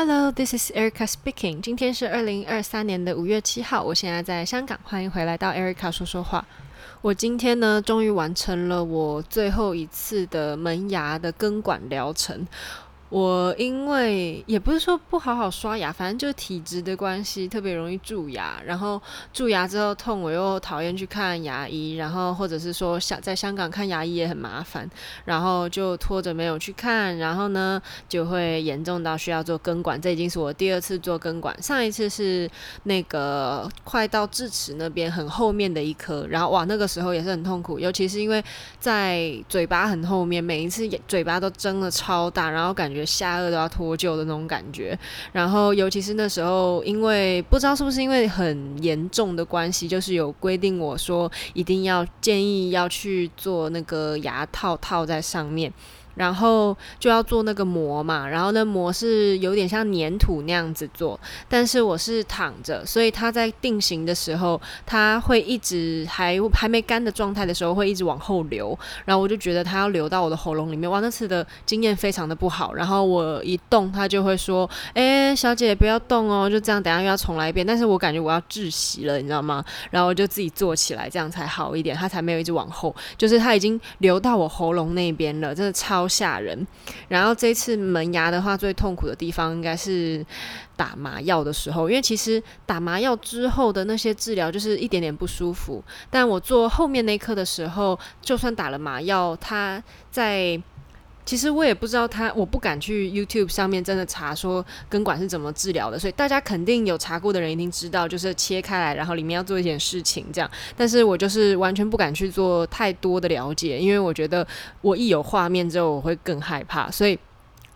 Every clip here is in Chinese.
Hello, this is Erica speaking. 今天是二零二三年的五月七号，我现在在香港，欢迎回来到 Erica 说说话。我今天呢，终于完成了我最后一次的门牙的根管疗程。我因为也不是说不好好刷牙，反正就是体质的关系，特别容易蛀牙。然后蛀牙之后痛，我又讨厌去看牙医。然后或者是说香在香港看牙医也很麻烦，然后就拖着没有去看。然后呢，就会严重到需要做根管。这已经是我第二次做根管，上一次是那个快到智齿那边很后面的一颗。然后哇，那个时候也是很痛苦，尤其是因为在嘴巴很 后面，每一次嘴巴都睁的超大，然后感觉。下颚都要脱臼的那种感觉，然后尤其是那时候，因为不知道是不是因为很严重的关系，就是有规定我说一定要建议要去做那个牙套套在上面。然后就要做那个膜嘛，然后那膜是有点像粘土那样子做，但是我是躺着，所以它在定型的时候，它会一直还还没干的状态的时候会一直往后流，然后我就觉得它要流到我的喉咙里面，哇，那次的经验非常的不好。然后我一动，它就会说：“哎，小姐不要动哦，就这样，等下又要重来一遍。”但是我感觉我要窒息了，你知道吗？然后我就自己坐起来，这样才好一点，它才没有一直往后，就是它已经流到我喉咙那边了，真的超。吓人，然后这次门牙的话，最痛苦的地方应该是打麻药的时候，因为其实打麻药之后的那些治疗就是一点点不舒服，但我做后面那颗的时候，就算打了麻药，它在。其实我也不知道他，我不敢去 YouTube 上面真的查说根管是怎么治疗的，所以大家肯定有查过的人一定知道，就是切开来，然后里面要做一点事情这样。但是我就是完全不敢去做太多的了解，因为我觉得我一有画面之后我会更害怕，所以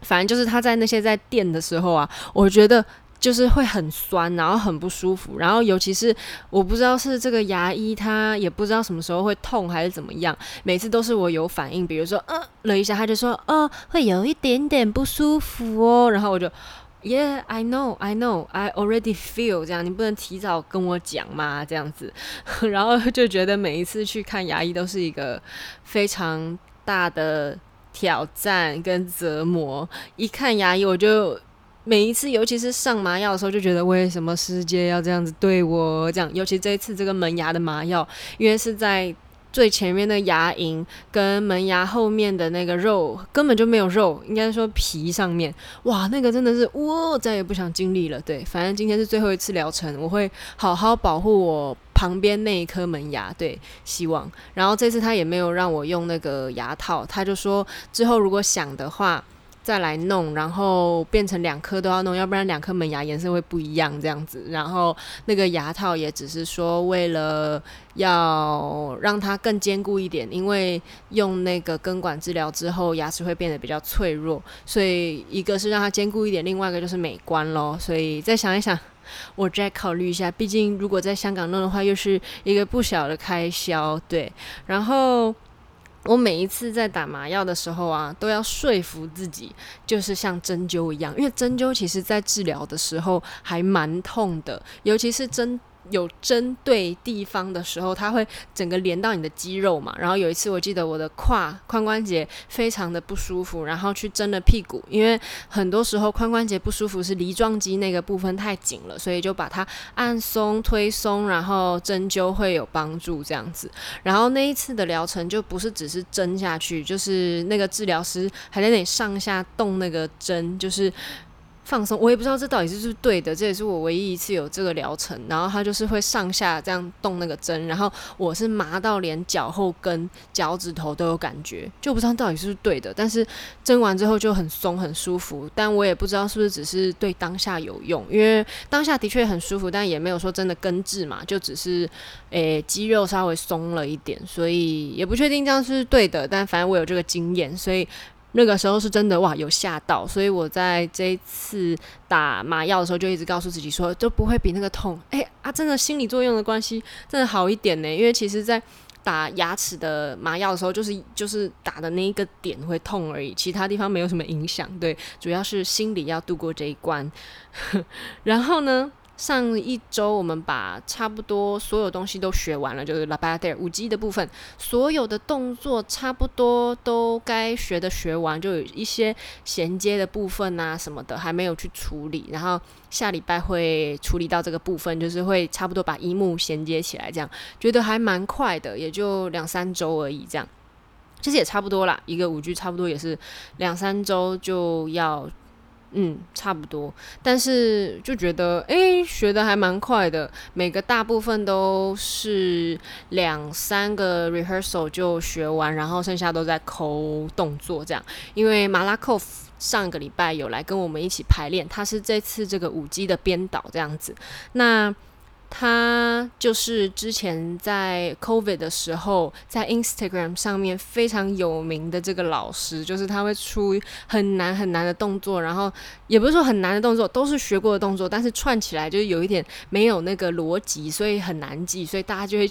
反正就是他在那些在电的时候啊，我觉得。就是会很酸，然后很不舒服，然后尤其是我不知道是这个牙医他也不知道什么时候会痛还是怎么样，每次都是我有反应，比如说呃了一下，他就说哦会有一点点不舒服哦，然后我就 Yeah I know I know I already feel 这样，你不能提早跟我讲吗？这样子，然后就觉得每一次去看牙医都是一个非常大的挑战跟折磨，一看牙医我就。每一次，尤其是上麻药的时候，就觉得为什么世界要这样子对我？这样，尤其这一次这个门牙的麻药，因为是在最前面的牙龈跟门牙后面的那个肉根本就没有肉，应该说皮上面，哇，那个真的是，哇，再也不想经历了。对，反正今天是最后一次疗程，我会好好保护我旁边那一颗门牙。对，希望。然后这次他也没有让我用那个牙套，他就说之后如果想的话。再来弄，然后变成两颗都要弄，要不然两颗门牙颜色会不一样这样子。然后那个牙套也只是说为了要让它更坚固一点，因为用那个根管治疗之后牙齿会变得比较脆弱，所以一个是让它坚固一点，另外一个就是美观咯。所以再想一想，我再考虑一下，毕竟如果在香港弄的话，又是一个不小的开销。对，然后。我每一次在打麻药的时候啊，都要说服自己，就是像针灸一样，因为针灸其实在治疗的时候还蛮痛的，尤其是针。有针对地方的时候，它会整个连到你的肌肉嘛。然后有一次，我记得我的胯髋关节非常的不舒服，然后去针了屁股，因为很多时候髋关节不舒服是梨状肌那个部分太紧了，所以就把它按松、推松，然后针灸会有帮助这样子。然后那一次的疗程就不是只是针下去，就是那个治疗师还在那里上下动那个针，就是。放松，我也不知道这到底是不是对的，这也是我唯一一次有这个疗程。然后他就是会上下这样动那个针，然后我是麻到连脚后跟、脚趾头都有感觉，就不知道到底是不是对的。但是针完之后就很松很舒服，但我也不知道是不是只是对当下有用，因为当下的确很舒服，但也没有说真的根治嘛，就只是诶肌肉稍微松了一点，所以也不确定这样是不是对的。但反正我有这个经验，所以。那个时候是真的哇，有吓到，所以我在这一次打麻药的时候就一直告诉自己说，都不会比那个痛。哎、啊，真的心理作用的关系，真的好一点呢。因为其实，在打牙齿的麻药的时候，就是就是打的那一个点会痛而已，其他地方没有什么影响。对，主要是心理要度过这一关。然后呢，上一周我们把差不多所有东西都学完了，就是 La Bayadère 舞姬的部分，所有的动作差不多都该学的学完，就有一些衔接的部分啊什么的还没有去处理，然后下礼拜会处理到这个部分，就是会差不多把一幕衔接起来，这样觉得还蛮快的，也就两三周而已，这样其实也差不多啦，一个舞剧差不多也是两三周就要。嗯，差不多，但是就觉得诶、学的还蛮快的，每个大部分都是两三个 rehearsal 就学完，然后剩下都在抠动作这样。因为马拉科夫上个礼拜有来跟我们一起排练，他是这次这个舞姬的编导这样子，那。他就是之前在 COVID 的时候，在 Instagram 上面非常有名的这个老师，就是他会出很难很难的动作，然后也不是说很难的动作，都是学过的动作，但是串起来就是有一点没有那个逻辑，所以很难记，所以大家就会。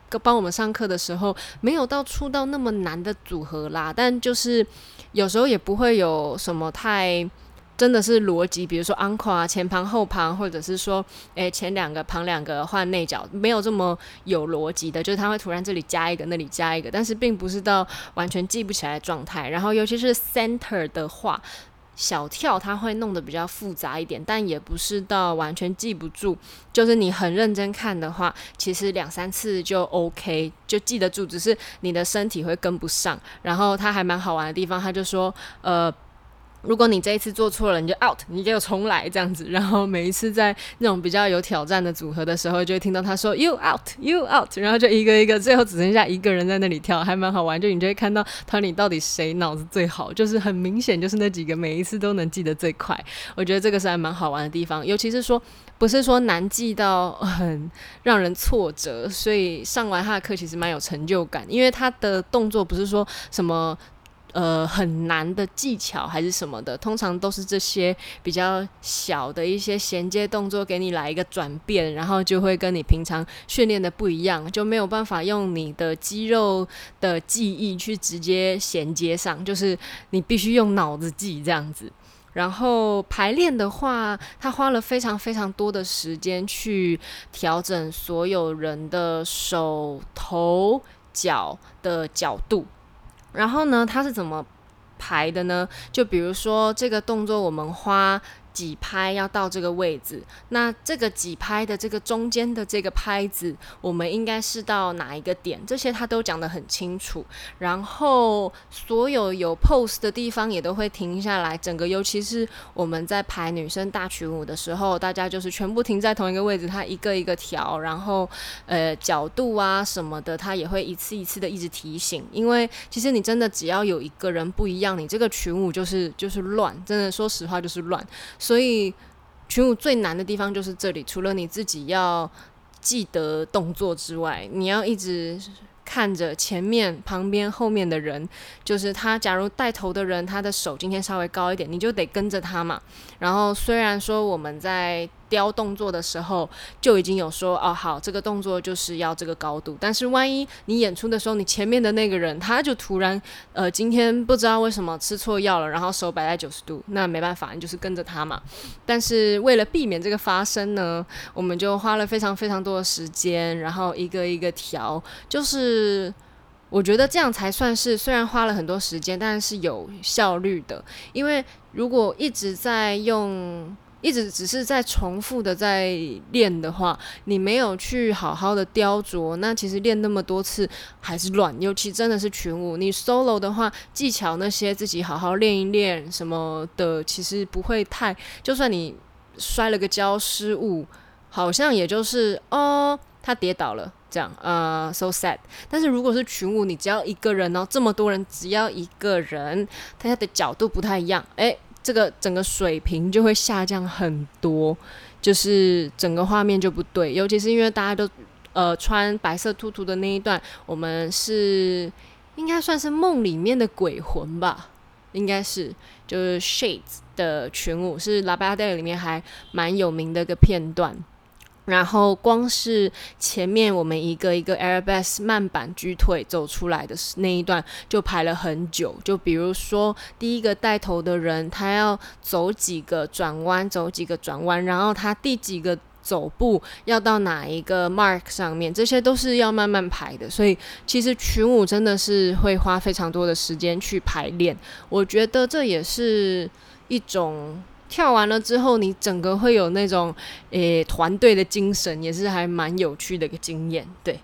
帮我们上课的时候，没有到出到那么难的组合啦，但就是有时候也不会有什么太真的是逻辑，比如说 uncle 啊前旁后旁，或者是说，诶前两个旁两个换内角，没有这么有逻辑的，就是他会突然这里加一个，那里加一个，但是并不是到完全记不起来状态。然后尤其是 center 的话。小跳它会弄得比较复杂一点，但也不是到完全记不住。就是你很认真看的话，其实两三次就 OK，就记得住。只是你的身体会跟不上。然后它还蛮好玩的地方，它就说，呃。如果你这一次做错了，你就 out，你就重来这样子。然后每一次在那种比较有挑战的组合的时候，就会听到他说 you out，you out，然后就一个一个，最后只剩下一个人在那里跳，还蛮好玩。就你就会看到团里到底谁脑子最好，就是很明显就是那几个每一次都能记得最快。我觉得这个是还蛮好玩的地方，尤其是说不是说难记到很让人挫折，所以上完他的课其实蛮有成就感，因为他的动作不是说什么。呃，很难的技巧还是什么的，通常都是这些比较小的一些衔接动作，给你来一个转变，然后就会跟你平常训练的不一样，就没有办法用你的肌肉的记忆去直接衔接上，就是你必须用脑子记这样子。然后排练的话，他花了非常非常多的时间去调整所有人的手、头、脚的角度。然后呢，它是怎么排的呢？就比如说这个动作，我们花。几拍要到这个位置，那这个几拍的这个中间的这个拍子，我们应该是到哪一个点？这些他都讲得很清楚。然后所有有 pose 的地方也都会停下来，整个尤其是我们在排女生大群舞的时候，大家就是全部停在同一个位置，他一个一个调，然后呃角度啊什么的，他也会一次一次的一直提醒。因为其实你真的只要有一个人不一样，你这个群舞就是就是乱，真的说实话就是乱。所以群舞最难的地方就是这里，除了你自己要记得动作之外，你要一直看着前面、旁边、后面的人。就是他，假如带头的人，他的手今天稍微高一点，你就得跟着他嘛。然后虽然说我们在雕动作的时候就已经有说哦，好，这个动作就是要这个高度。但是万一你演出的时候，你前面的那个人他就突然呃今天不知道为什么吃错药了，然后手摆在九十度，那没办法，你就是跟着他嘛。但是为了避免这个发生呢，我们就花了非常非常多的时间，然后一个一个调。就是我觉得这样才算是虽然花了很多时间，但是有效率的。因为如果一直在用。一直只是在重复的在练的话，你没有去好好的雕琢，那其实练那么多次还是乱。尤其真的是群舞，你 solo 的话，技巧那些自己好好练一练什么的，其实不会太。就算你摔了个跤失误，好像也就是哦，他跌倒了这样，呃，so sad。但是如果是群舞，你只要一个人哦，这么多人只要一个人，他的角度不太一样，诶。这个整个水平就会下降很多，就是整个画面就不对，尤其是因为大家都呃穿白色兔兔的那一段，我们是应该算是梦里面的鬼魂吧，应该是就是 Shades 的群舞，是 La b a d e 里面还蛮有名的一个片段。然后光是前面我们一个一个 Arabesque 慢板举腿走出来的那一段就排了很久，就比如说第一个带头的人，他要走几个转弯，走几个转弯，然后他第几个走步要到哪一个 mark 上面，这些都是要慢慢排的。所以其实群舞真的是会花非常多的时间去排练，我觉得这也是一种。跳完了之后，你整个会有那种诶团队的精神，也是还蛮有趣的一个经验，对。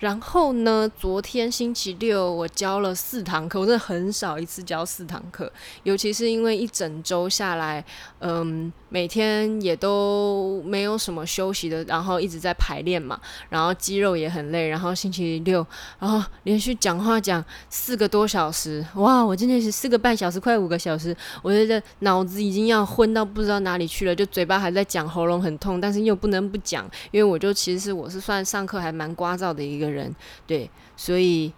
然后呢，昨天星期六我教了四堂课，我真的很少一次教四堂课，尤其是因为一整周下来，嗯，每天也都没有什么休息的，然后一直在排练嘛，然后肌肉也很累，然后星期六，然后连续讲话讲四个多小时，哇，我真的是四个半小时，快五个小时，我觉得脑子已经要昏到不知道哪里去了，就嘴巴还在讲，喉咙很痛，但是又不能不讲，因为我就其实我是算上课还蛮聒噪的一个人。对，所以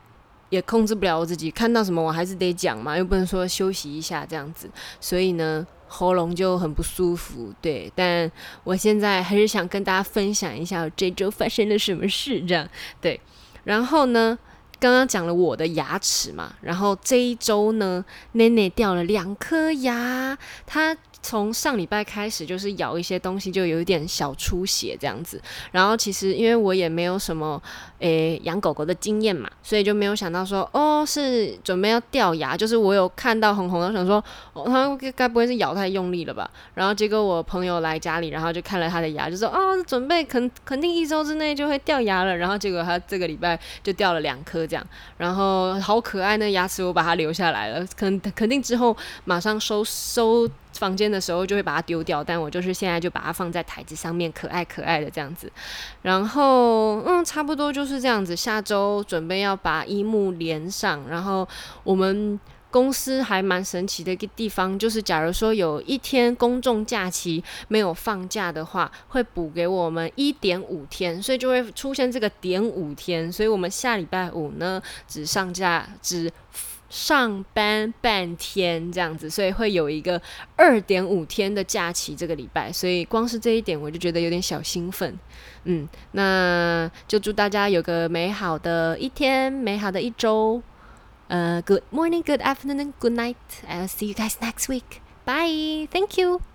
也控制不了我自己，看到什么我还是得讲嘛，又不能说休息一下这样子，所以呢，喉咙就很不舒服。对，但我现在还是想跟大家分享一下这周发生了什么事，这样对。然后呢，刚刚讲了我的牙齿嘛，然后这一周呢，内内掉了两颗牙，他。从上礼拜开始，就是咬一些东西就有一点小出血这样子。然后其实因为我也没有什么诶养狗狗的经验嘛，所以就没有想到说哦是准备要掉牙。就是我有看到红红的，想说哦他该不会是咬太用力了吧？然后结果我朋友来家里，然后就看了他的牙，就说哦准备肯肯定一周之内就会掉牙了。然后结果他这个礼拜就掉了两颗这样，然后好可爱那牙齿，我把它留下来了。肯肯定之后马上收收。房间的时候就会把它丢掉，但我就是现在就把它放在台子上面，可爱可爱的这样子。然后，嗯，差不多就是这样子。下周准备要把一幕连上，然后我们公司还蛮神奇的一个地方，就是假如说有一天公众假期没有放假的话，会补给我们一点五天，所以就会出现这个点五天。所以我们下礼拜五呢，只上架只。上班半天这样子，所以会有一个二点五天的假期这个礼拜，所以光是这一点我就觉得有点小兴奋。嗯，那就祝大家有个美好的一天，美好的一周。呃，Good morning, good afternoon, good night. I'll see you guys next week. Bye. Thank you.